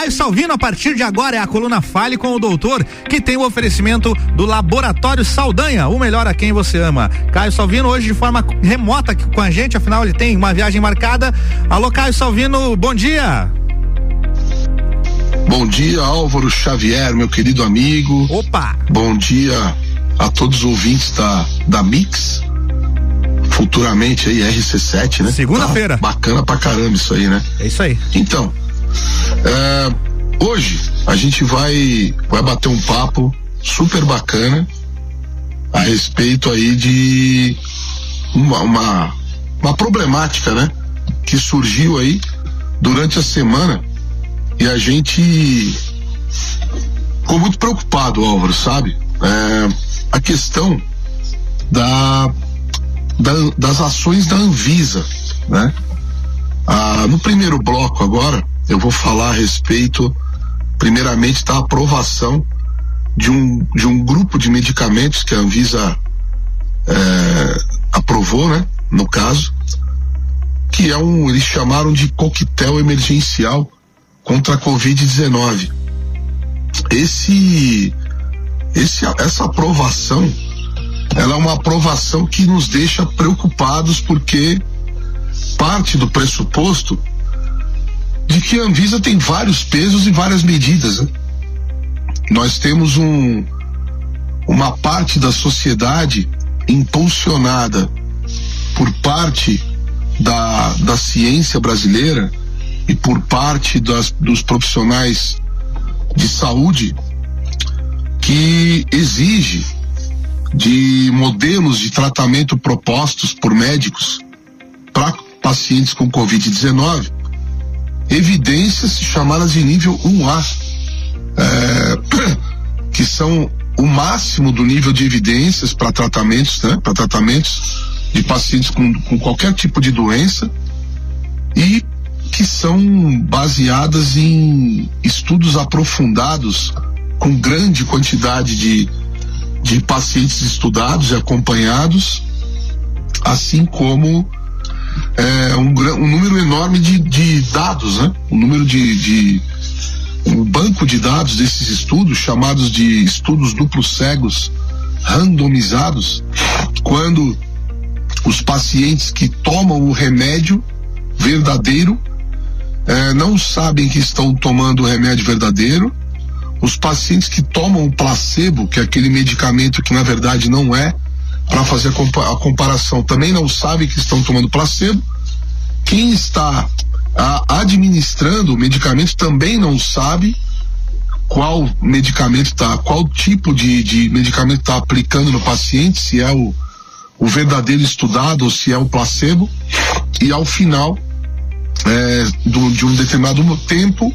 Caio Salvino, a partir de agora, é a coluna Fale com o Doutor, que tem o oferecimento do Laboratório Saldanha, o melhor a quem você ama. Caio Salvino, hoje de forma remota com a gente, afinal, ele tem uma viagem marcada. Alô, Caio Salvino, bom dia. Bom dia, Álvaro Xavier, meu querido amigo. Opa! Bom dia a todos os ouvintes da, da Mix. Futuramente aí, RC7, né? Segunda-feira. Tá bacana pra caramba isso aí, né? É isso aí. Então, é, hoje a gente vai, vai bater um papo super bacana a respeito aí de uma, uma, uma problemática, né? Que surgiu aí durante a semana e a gente ficou muito preocupado, Álvaro, sabe? É, a questão da, da, das ações da Anvisa, né? Ah, no primeiro bloco agora, eu vou falar a respeito, primeiramente, da aprovação de um, de um grupo de medicamentos que a Anvisa é, aprovou, né? No caso, que é um, eles chamaram de coquetel emergencial contra a Covid-19. Esse, esse, essa aprovação, ela é uma aprovação que nos deixa preocupados porque parte do pressuposto de que a Anvisa tem vários pesos e várias medidas. Né? Nós temos um, uma parte da sociedade impulsionada por parte da, da ciência brasileira e por parte das, dos profissionais de saúde que exige de modelos de tratamento propostos por médicos para pacientes com Covid-19 evidências chamadas de nível 1A, é, que são o máximo do nível de evidências para tratamentos, né, para tratamentos de pacientes com, com qualquer tipo de doença e que são baseadas em estudos aprofundados com grande quantidade de, de pacientes estudados e acompanhados, assim como é, um, um, número enorme de, de dados, né? um número de, de um banco de dados desses estudos, chamados de estudos duplos cegos randomizados, quando os pacientes que tomam o remédio verdadeiro é, não sabem que estão tomando o remédio verdadeiro. Os pacientes que tomam o placebo, que é aquele medicamento que na verdade não é, para fazer a, compa a, comparação, também não sabem que estão tomando placebo. Quem está a, administrando o medicamento também não sabe qual medicamento está, qual tipo de, de medicamento está aplicando no paciente, se é o, o verdadeiro estudado ou se é o placebo. E ao final é, do, de um determinado tempo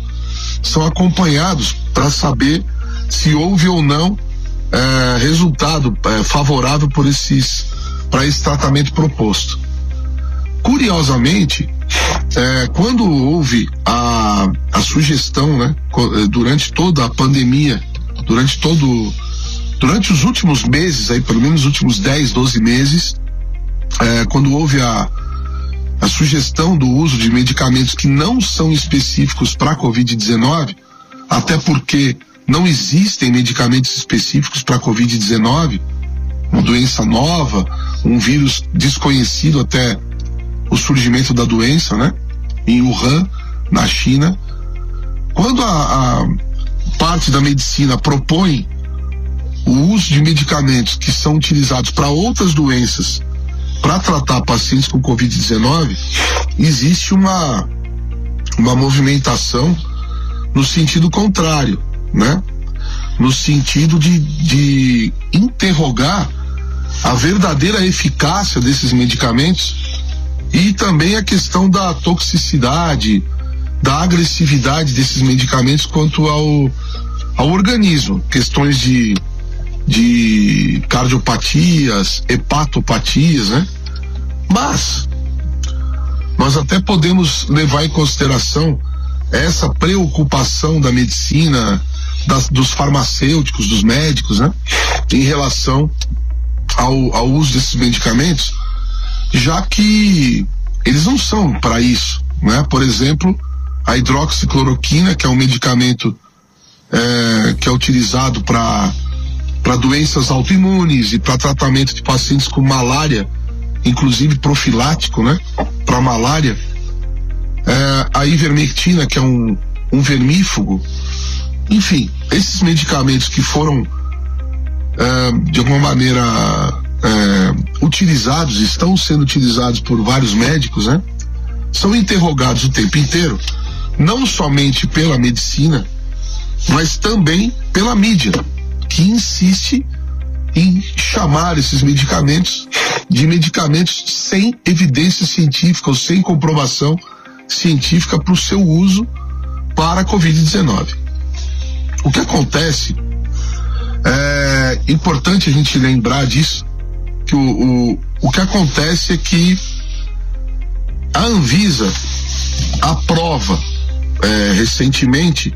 são acompanhados para saber se houve ou não é, resultado é, favorável por esses para esse tratamento proposto. Curiosamente, é, quando houve a, a sugestão, né, é, durante toda a pandemia, durante todo durante os últimos meses, aí pelo menos os últimos 10, 12 meses, é, quando houve a, a sugestão do uso de medicamentos que não são específicos para a Covid-19, até porque não existem medicamentos específicos para a Covid-19, uma doença nova, um vírus desconhecido até o surgimento da doença, né? Em Wuhan, na China. Quando a, a parte da medicina propõe o uso de medicamentos que são utilizados para outras doenças para tratar pacientes com Covid-19, existe uma, uma movimentação no sentido contrário, né? No sentido de, de interrogar a verdadeira eficácia desses medicamentos e também a questão da toxicidade, da agressividade desses medicamentos quanto ao, ao organismo, questões de de cardiopatias, hepatopatias, né? Mas nós até podemos levar em consideração essa preocupação da medicina, das, dos farmacêuticos, dos médicos, né? Em relação ao, ao uso desses medicamentos, já que eles não são para isso, né? Por exemplo, a hidroxicloroquina, que é um medicamento é, que é utilizado para para doenças autoimunes e para tratamento de pacientes com malária, inclusive profilático, né? Para malária. É, a ivermectina, que é um, um vermífugo. Enfim, esses medicamentos que foram, é, de alguma maneira, é, utilizados, estão sendo utilizados por vários médicos, né? São interrogados o tempo inteiro, não somente pela medicina, mas também pela mídia que insiste em chamar esses medicamentos de medicamentos sem evidência científica ou sem comprovação científica para o seu uso para a Covid-19. O que acontece é importante a gente lembrar disso, que o, o, o que acontece é que a Anvisa aprova é, recentemente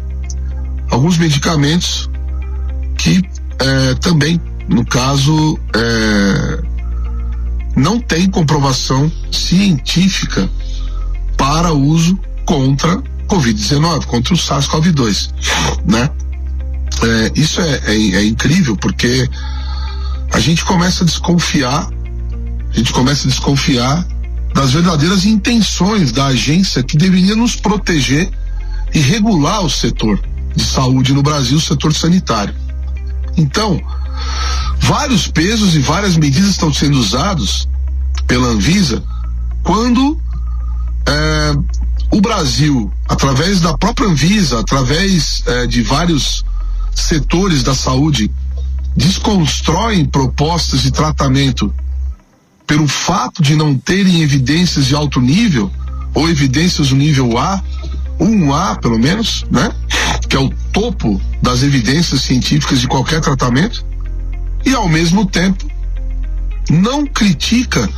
alguns medicamentos que é, também, no caso, é, não tem comprovação científica para uso contra Covid-19, contra o SARS-CoV-2, né? É, isso é, é, é incrível porque a gente começa a desconfiar, a gente começa a desconfiar das verdadeiras intenções da agência que deveria nos proteger e regular o setor de saúde no Brasil, o setor sanitário. Então, vários pesos e várias medidas estão sendo usados pela Anvisa quando é, o Brasil, através da própria Anvisa, através é, de vários setores da saúde, desconstroem propostas de tratamento pelo fato de não terem evidências de alto nível ou evidências do nível A, 1A pelo menos, né? Que é o topo das evidências científicas de qualquer tratamento, e ao mesmo tempo não critica,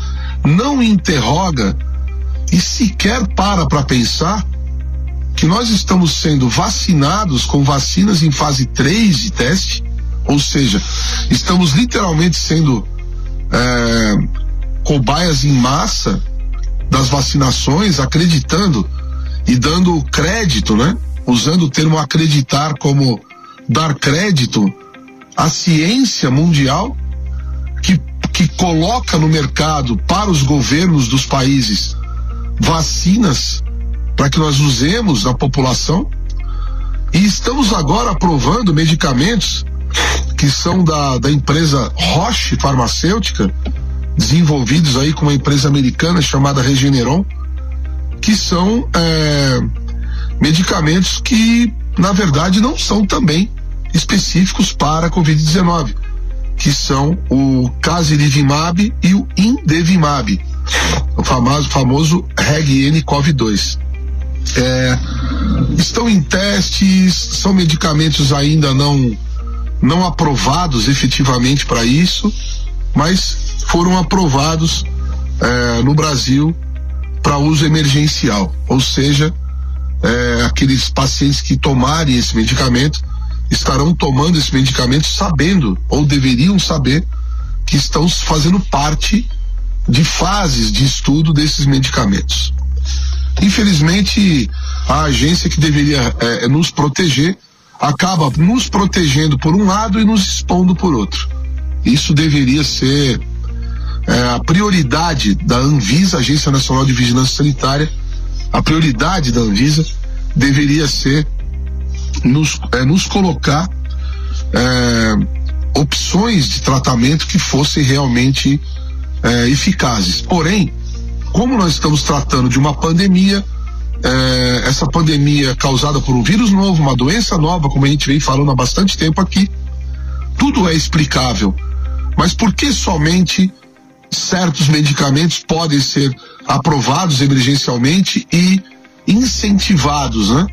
não interroga e sequer para para pensar que nós estamos sendo vacinados com vacinas em fase 3 de teste, ou seja, estamos literalmente sendo é, cobaias em massa das vacinações, acreditando e dando crédito, né? Usando o termo acreditar como dar crédito à ciência mundial que, que coloca no mercado para os governos dos países vacinas para que nós usemos na população. E estamos agora aprovando medicamentos que são da, da empresa Roche Farmacêutica, desenvolvidos aí com uma empresa americana chamada Regeneron, que são é, medicamentos que, na verdade, não são também específicos para a Covid-19, que são o Casirivimab e o Indevimab, o famoso, famoso REG-N-CoV-2. É, estão em testes, são medicamentos ainda não, não aprovados efetivamente para isso, mas foram aprovados é, no Brasil para uso emergencial, ou seja, é, aqueles pacientes que tomarem esse medicamento estarão tomando esse medicamento sabendo ou deveriam saber que estão fazendo parte de fases de estudo desses medicamentos. Infelizmente, a agência que deveria é, nos proteger acaba nos protegendo por um lado e nos expondo por outro. Isso deveria ser é, a prioridade da Anvisa, Agência Nacional de Vigilância Sanitária, a prioridade da Anvisa deveria ser nos, é, nos colocar é, opções de tratamento que fossem realmente é, eficazes. Porém, como nós estamos tratando de uma pandemia, é, essa pandemia causada por um vírus novo, uma doença nova, como a gente vem falando há bastante tempo aqui, tudo é explicável. Mas por que somente certos medicamentos podem ser aprovados emergencialmente e incentivados, né?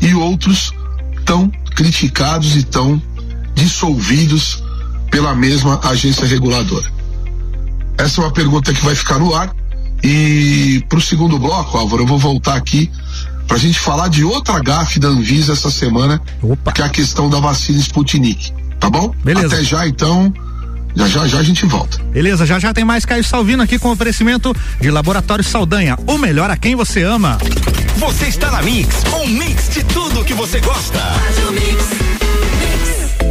E outros tão criticados e tão dissolvidos pela mesma agência reguladora. Essa é uma pergunta que vai ficar no ar. E para o segundo bloco, Álvaro, eu vou voltar aqui para a gente falar de outra gafe da Anvisa essa semana, Opa. que é a questão da vacina Sputnik. Tá bom? Beleza. Até já, então. Já já, já a gente volta. Beleza, já já tem mais Caio Salvino aqui com oferecimento de Laboratório Saldanha. O melhor a quem você ama. Você está na Mix, um mix de tudo que você gosta.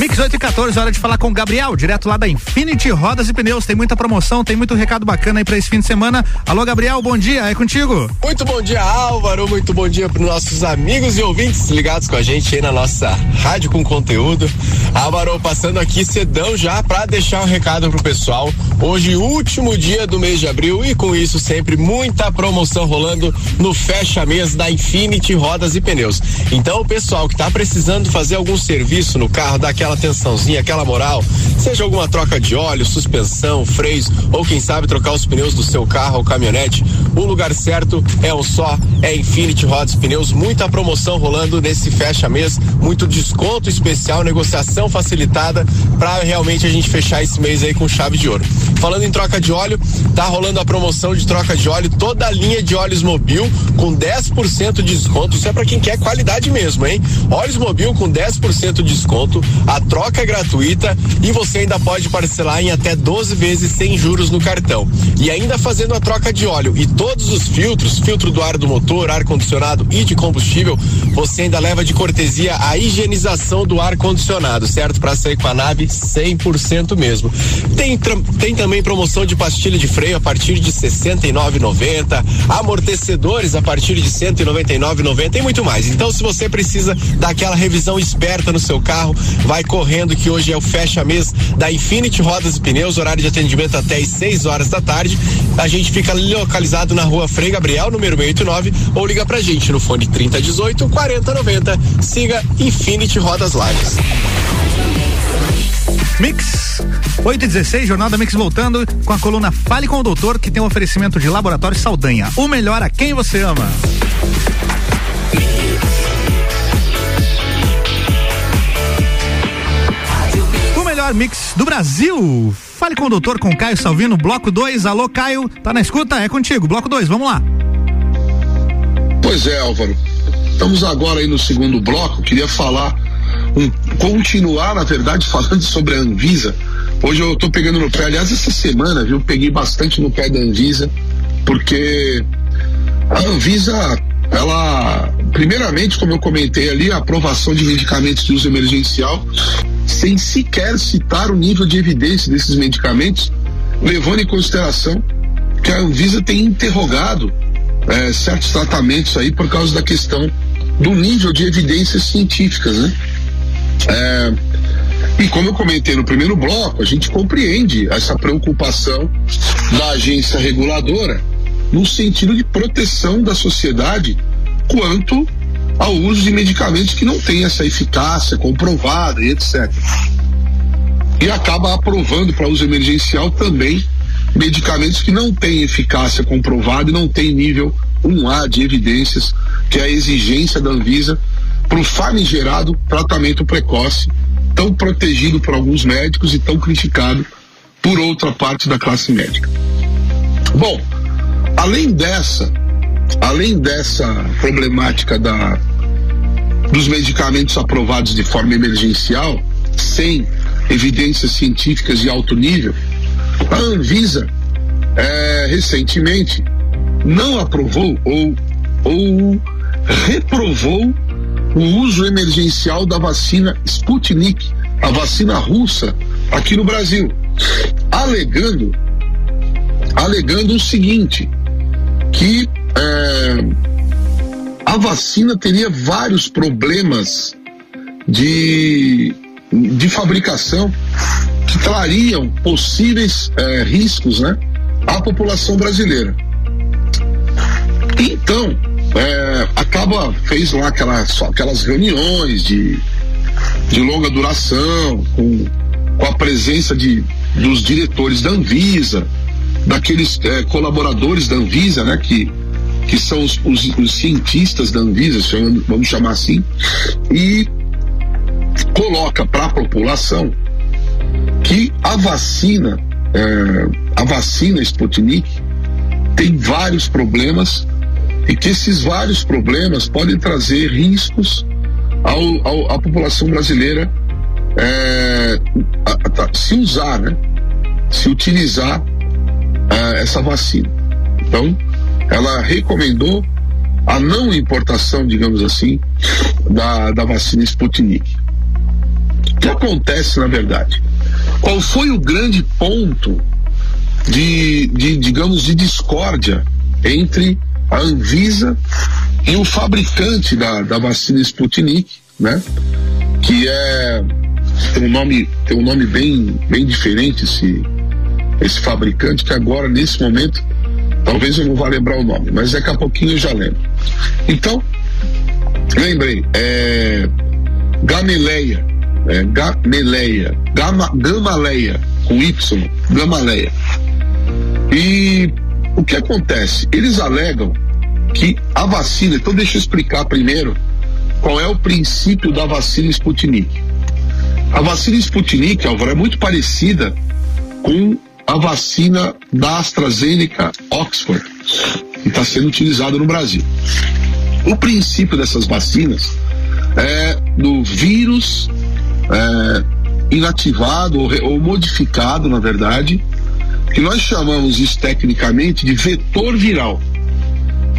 Mix 8 e 14, hora de falar com o Gabriel, direto lá da Infinity Rodas e Pneus. Tem muita promoção, tem muito recado bacana aí pra esse fim de semana. Alô, Gabriel, bom dia, é contigo. Muito bom dia, Álvaro. Muito bom dia para nossos amigos e ouvintes ligados com a gente aí na nossa rádio com conteúdo. Álvaro, passando aqui cedão já para deixar um recado pro pessoal. Hoje, último dia do mês de abril e com isso sempre muita promoção rolando no fecha mês da Infinity Rodas e Pneus. Então, o pessoal que tá precisando fazer algum serviço no carro, daquela atençãozinha, aquela moral, seja alguma troca de óleo, suspensão, freios ou quem sabe trocar os pneus do seu carro ou caminhonete, o lugar certo é um só, é Infinity Rodas Pneus, muita promoção rolando nesse fecha mês, muito desconto especial, negociação facilitada para realmente a gente fechar esse mês aí com chave de ouro. Falando em troca de óleo, tá rolando a promoção de troca de óleo, toda a linha de óleos Mobil com 10% de desconto, isso é para quem quer qualidade mesmo, hein? Óleos Mobil com 10% de desconto, a troca é gratuita e você ainda pode parcelar em até 12 vezes sem juros no cartão. E ainda fazendo a troca de óleo e todos os filtros, filtro do ar do motor, ar condicionado e de combustível, você ainda leva de cortesia a higienização do ar condicionado, certo? Para sair com a nave 100% mesmo. Tem tem também promoção de pastilha de freio a partir de 69,90, amortecedores a partir de 199,90 e muito mais. Então, se você precisa daquela revisão esperta no seu carro, vai correndo que hoje é o fecha mês da Infinity Rodas e Pneus, horário de atendimento até às 6 horas da tarde. A gente fica localizado na rua Frei Gabriel, número 689, ou liga pra gente no fone 3018 4090. Siga Infinity Rodas Lages. Mix 8 e 16, Jornal da Mix voltando com a coluna Fale com o Doutor, que tem um oferecimento de Laboratório Saldanha. O melhor a quem você ama. Melhor mix do Brasil. Fale com o doutor com Caio Salvino, bloco 2. Alô, Caio, tá na escuta? É contigo, bloco 2, vamos lá. Pois é, Álvaro. Estamos agora aí no segundo bloco. Queria falar, um, continuar, na verdade, falando sobre a Anvisa. Hoje eu tô pegando no pé, aliás, essa semana, viu? Peguei bastante no pé da Anvisa, porque a Anvisa, ela, primeiramente, como eu comentei ali, a aprovação de medicamentos de uso emergencial, sem sequer citar o nível de evidência desses medicamentos, levando em consideração que a Anvisa tem interrogado é, certos tratamentos aí por causa da questão do nível de evidências científicas, né? É, e como eu comentei no primeiro bloco, a gente compreende essa preocupação da agência reguladora no sentido de proteção da sociedade quanto ao uso de medicamentos que não têm essa eficácia comprovada e etc. E acaba aprovando para uso emergencial também medicamentos que não têm eficácia comprovada e não têm nível 1A de evidências, que é a exigência da Anvisa para o famigerado tratamento precoce, tão protegido por alguns médicos e tão criticado por outra parte da classe médica. Bom, além dessa, além dessa problemática da, dos medicamentos aprovados de forma emergencial, sem evidências científicas de alto nível, a Anvisa é, recentemente não aprovou ou, ou reprovou o uso emergencial da vacina Sputnik, a vacina russa, aqui no Brasil. alegando, alegando o seguinte, que é, a vacina teria vários problemas de, de fabricação que trariam possíveis é, riscos né, à população brasileira. Então, é, acaba, fez lá aquelas, aquelas reuniões de, de longa duração, com, com a presença de, dos diretores da Anvisa, daqueles é, colaboradores da Anvisa, né, que, que são os, os, os cientistas da Anvisa, vamos chamar assim, e coloca para a população que a vacina, é, a vacina Sputnik tem vários problemas e que esses vários problemas podem trazer riscos ao, ao, à população brasileira é, a, a, se usar, né? se utilizar é, essa vacina. Então, ela recomendou a não importação, digamos assim, da, da vacina Sputnik. O que acontece na verdade? Qual foi o grande ponto de, de digamos, de discórdia entre a Anvisa e o fabricante da, da vacina Sputnik, né? Que é tem um nome tem um nome bem bem diferente esse esse fabricante que agora nesse momento talvez eu não vá lembrar o nome, mas daqui a pouquinho eu já lembro. Então lembrei é Gamaleia, é, Gamaleia, Gama, Gamaleia com Y, Gamaleia. E o que acontece? Eles alegam que a vacina, então deixa eu explicar primeiro qual é o princípio da vacina Sputnik. A vacina Sputnik, Álvaro, é muito parecida com a vacina da AstraZeneca Oxford, que está sendo utilizada no Brasil. O princípio dessas vacinas é do vírus é, inativado ou, ou modificado, na verdade, que nós chamamos isso tecnicamente de vetor viral.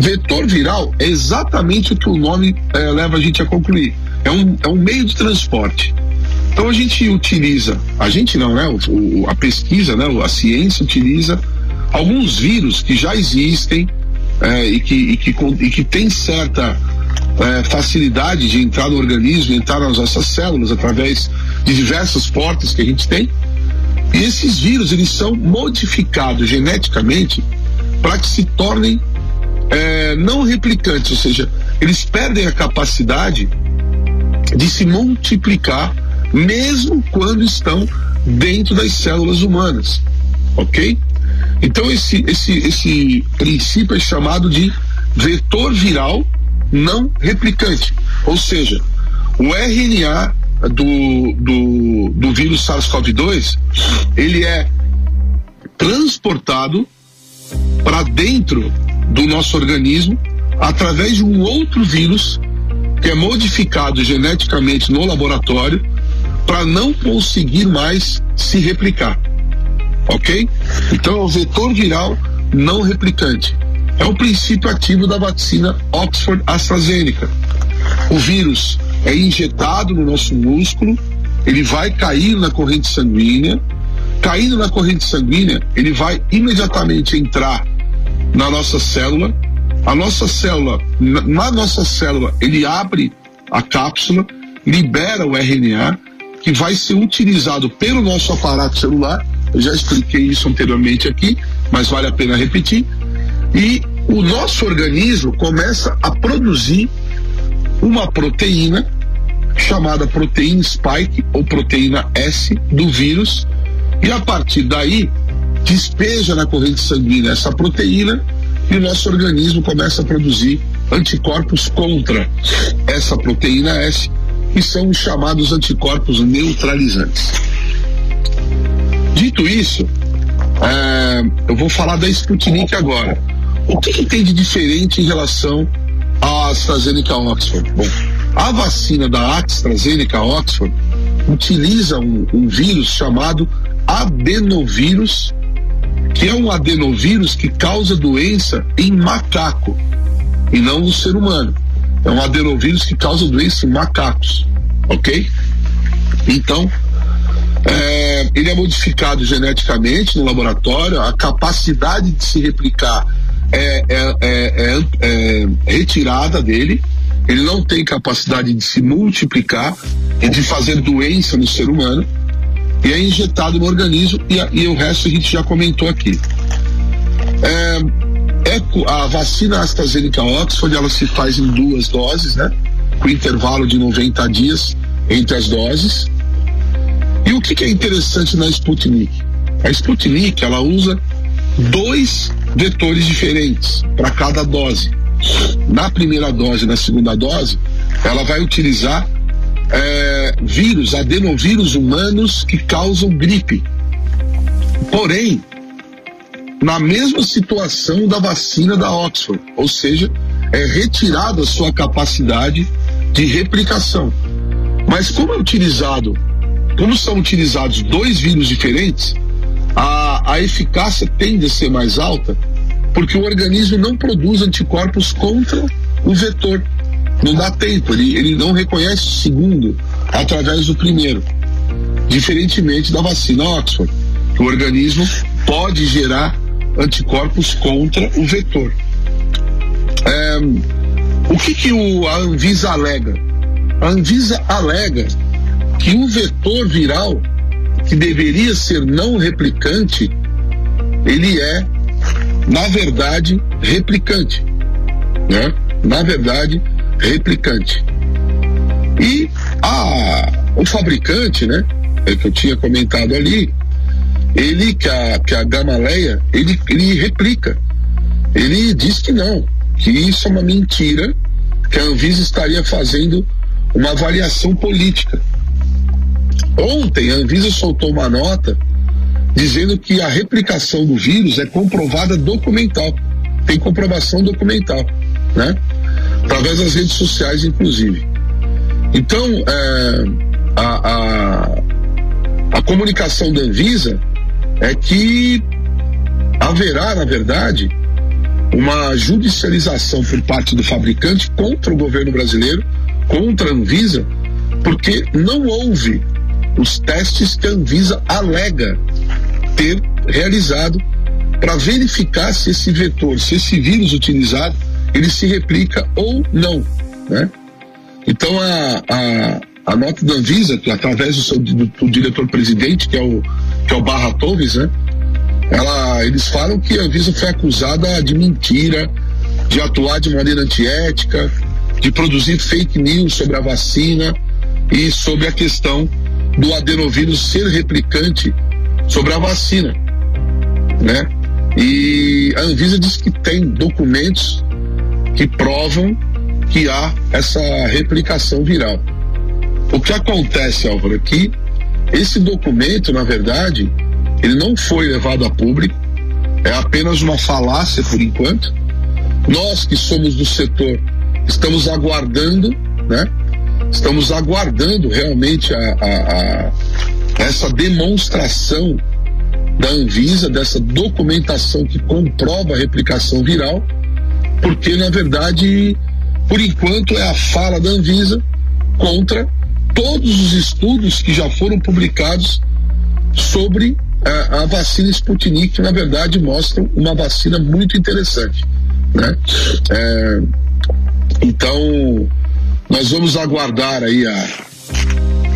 Vetor viral é exatamente o que o nome é, leva a gente a concluir. É um, é um meio de transporte. Então a gente utiliza, a gente não, né? O, a pesquisa, né? A ciência utiliza alguns vírus que já existem é, e, que, e, que, e que tem certa é, facilidade de entrar no organismo, entrar nas nossas células através de diversas portas que a gente tem e esses vírus, eles são modificados geneticamente para que se tornem é, não replicantes, ou seja, eles perdem a capacidade de se multiplicar mesmo quando estão dentro das células humanas, ok? Então esse, esse, esse princípio é chamado de vetor viral não replicante, ou seja, o RNA do, do, do vírus SARS-CoV-2, ele é transportado para dentro do nosso organismo através de um outro vírus que é modificado geneticamente no laboratório para não conseguir mais se replicar. Ok? Então é o vetor viral não replicante. É o princípio ativo da vacina Oxford AstraZeneca. O vírus é injetado no nosso músculo, ele vai cair na corrente sanguínea. Caindo na corrente sanguínea, ele vai imediatamente entrar na nossa célula. A nossa célula, na nossa célula, ele abre a cápsula, libera o RNA, que vai ser utilizado pelo nosso aparato celular. Eu já expliquei isso anteriormente aqui, mas vale a pena repetir. E o nosso organismo começa a produzir uma proteína chamada proteína spike ou proteína S do vírus e a partir daí despeja na corrente sanguínea essa proteína e o nosso organismo começa a produzir anticorpos contra essa proteína S, que são os chamados anticorpos neutralizantes. Dito isso, é, eu vou falar da Sputnik agora. O que, que tem de diferente em relação a AstraZeneca Oxford? Bom, a vacina da AstraZeneca Oxford utiliza um, um vírus chamado adenovírus, que é um adenovírus que causa doença em macaco e não no ser humano. É um adenovírus que causa doença em macacos, ok? Então, É, ele é modificado geneticamente no laboratório, a capacidade de se replicar é, é, é, é, é retirada dele, ele não tem capacidade de se multiplicar e de fazer doença no ser humano, e é injetado no organismo, e, e o resto a gente já comentou aqui. É, é, a vacina AstraZeneca Oxford, ela se faz em duas doses, né? Com intervalo de 90 dias entre as doses. E o que, que é interessante na Sputnik? A Sputnik, ela usa dois vetores diferentes para cada dose. Na primeira dose na segunda dose, ela vai utilizar é, vírus, adenovírus humanos que causam gripe. Porém, na mesma situação da vacina da Oxford, ou seja, é retirada a sua capacidade de replicação. Mas como é utilizado, como são utilizados dois vírus diferentes, a, a eficácia tende a ser mais alta, porque o organismo não produz anticorpos contra o vetor. Não dá tempo, ele, ele não reconhece o segundo através do primeiro. Diferentemente da vacina Oxford, o organismo pode gerar anticorpos contra o vetor. É, o que, que o, a Anvisa alega? A Anvisa alega que o vetor viral, que deveria ser não replicante, ele é, na verdade, replicante. Né? Na verdade, replicante. E a, o fabricante, né, é que eu tinha comentado ali, ele, que a, que a Gamaleia, ele, ele replica. Ele diz que não, que isso é uma mentira, que a Anvisa estaria fazendo uma avaliação política. Ontem a Anvisa soltou uma nota dizendo que a replicação do vírus é comprovada documental, tem comprovação documental, né? Através das redes sociais, inclusive. Então, é, a, a, a comunicação da Anvisa é que haverá, na verdade, uma judicialização por parte do fabricante contra o governo brasileiro, contra a Anvisa, porque não houve os testes que a Anvisa alega ter realizado para verificar se esse vetor, se esse vírus utilizado, ele se replica ou não, né? Então a, a, a nota da Anvisa, que através do, seu, do, do diretor-presidente, que é o que é o Barra Torres, né? Ela, eles falam que a Anvisa foi acusada de mentira, de atuar de maneira antiética, de produzir fake news sobre a vacina e sobre a questão do adenovírus ser replicante sobre a vacina, né? E a Anvisa diz que tem documentos que provam que há essa replicação viral. O que acontece, Álvaro, aqui, esse documento, na verdade, ele não foi levado a público, é apenas uma falácia por enquanto. Nós que somos do setor estamos aguardando, né? Estamos aguardando realmente a, a, a essa demonstração da Anvisa, dessa documentação que comprova a replicação viral, porque na verdade, por enquanto, é a fala da Anvisa contra todos os estudos que já foram publicados sobre a, a vacina Sputnik, que na verdade mostram uma vacina muito interessante. Né? É, então, nós vamos aguardar aí a,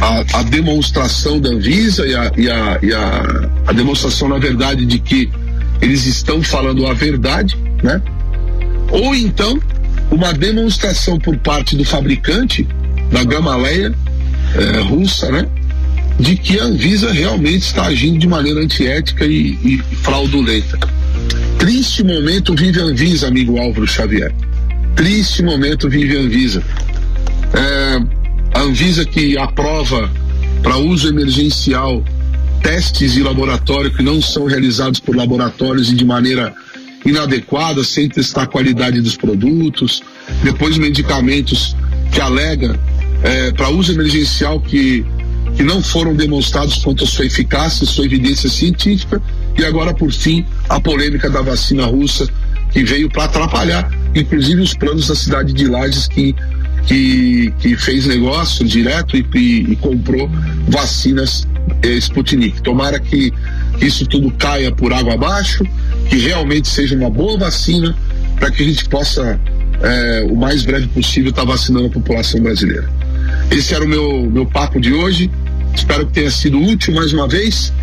a, a demonstração da Anvisa e, a, e, a, e a, a demonstração, na verdade, de que eles estão falando a verdade, né? Ou então, uma demonstração por parte do fabricante, da Gamaleia, é, russa, né? De que a Anvisa realmente está agindo de maneira antiética e, e fraudulenta. Triste momento vive a Anvisa, amigo Álvaro Xavier. Triste momento vive a Anvisa. É, a Anvisa que aprova para uso emergencial testes de laboratório que não são realizados por laboratórios e de maneira inadequada, sem testar a qualidade dos produtos, depois medicamentos que alega é, para uso emergencial que, que não foram demonstrados quanto à sua eficácia, sua evidência científica, e agora, por fim, a polêmica da vacina russa, que veio para atrapalhar, inclusive, os planos da cidade de Lages, que, que, que fez negócio direto e, e, e comprou vacinas eh, Sputnik. Tomara que isso tudo caia por água abaixo, que realmente seja uma boa vacina para que a gente possa, eh, o mais breve possível, estar tá vacinando a população brasileira. Esse era o meu, meu papo de hoje. Espero que tenha sido útil mais uma vez.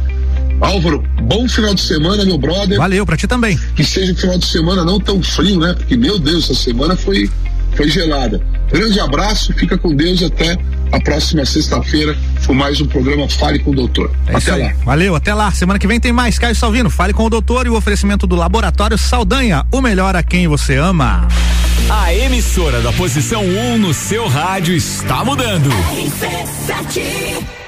Álvaro, bom final de semana, meu brother. Valeu, pra ti também. Que seja um final de semana não tão frio, né? Porque, meu Deus, essa semana foi, foi gelada. Grande abraço, fica com Deus até a próxima sexta-feira com mais um programa Fale com o Doutor. É até lá. Valeu, até lá. Semana que vem tem mais. Caio Salvino, Fale com o Doutor e o oferecimento do Laboratório Saldanha, o melhor a quem você ama. A emissora da posição 1 um no seu rádio está mudando. RC7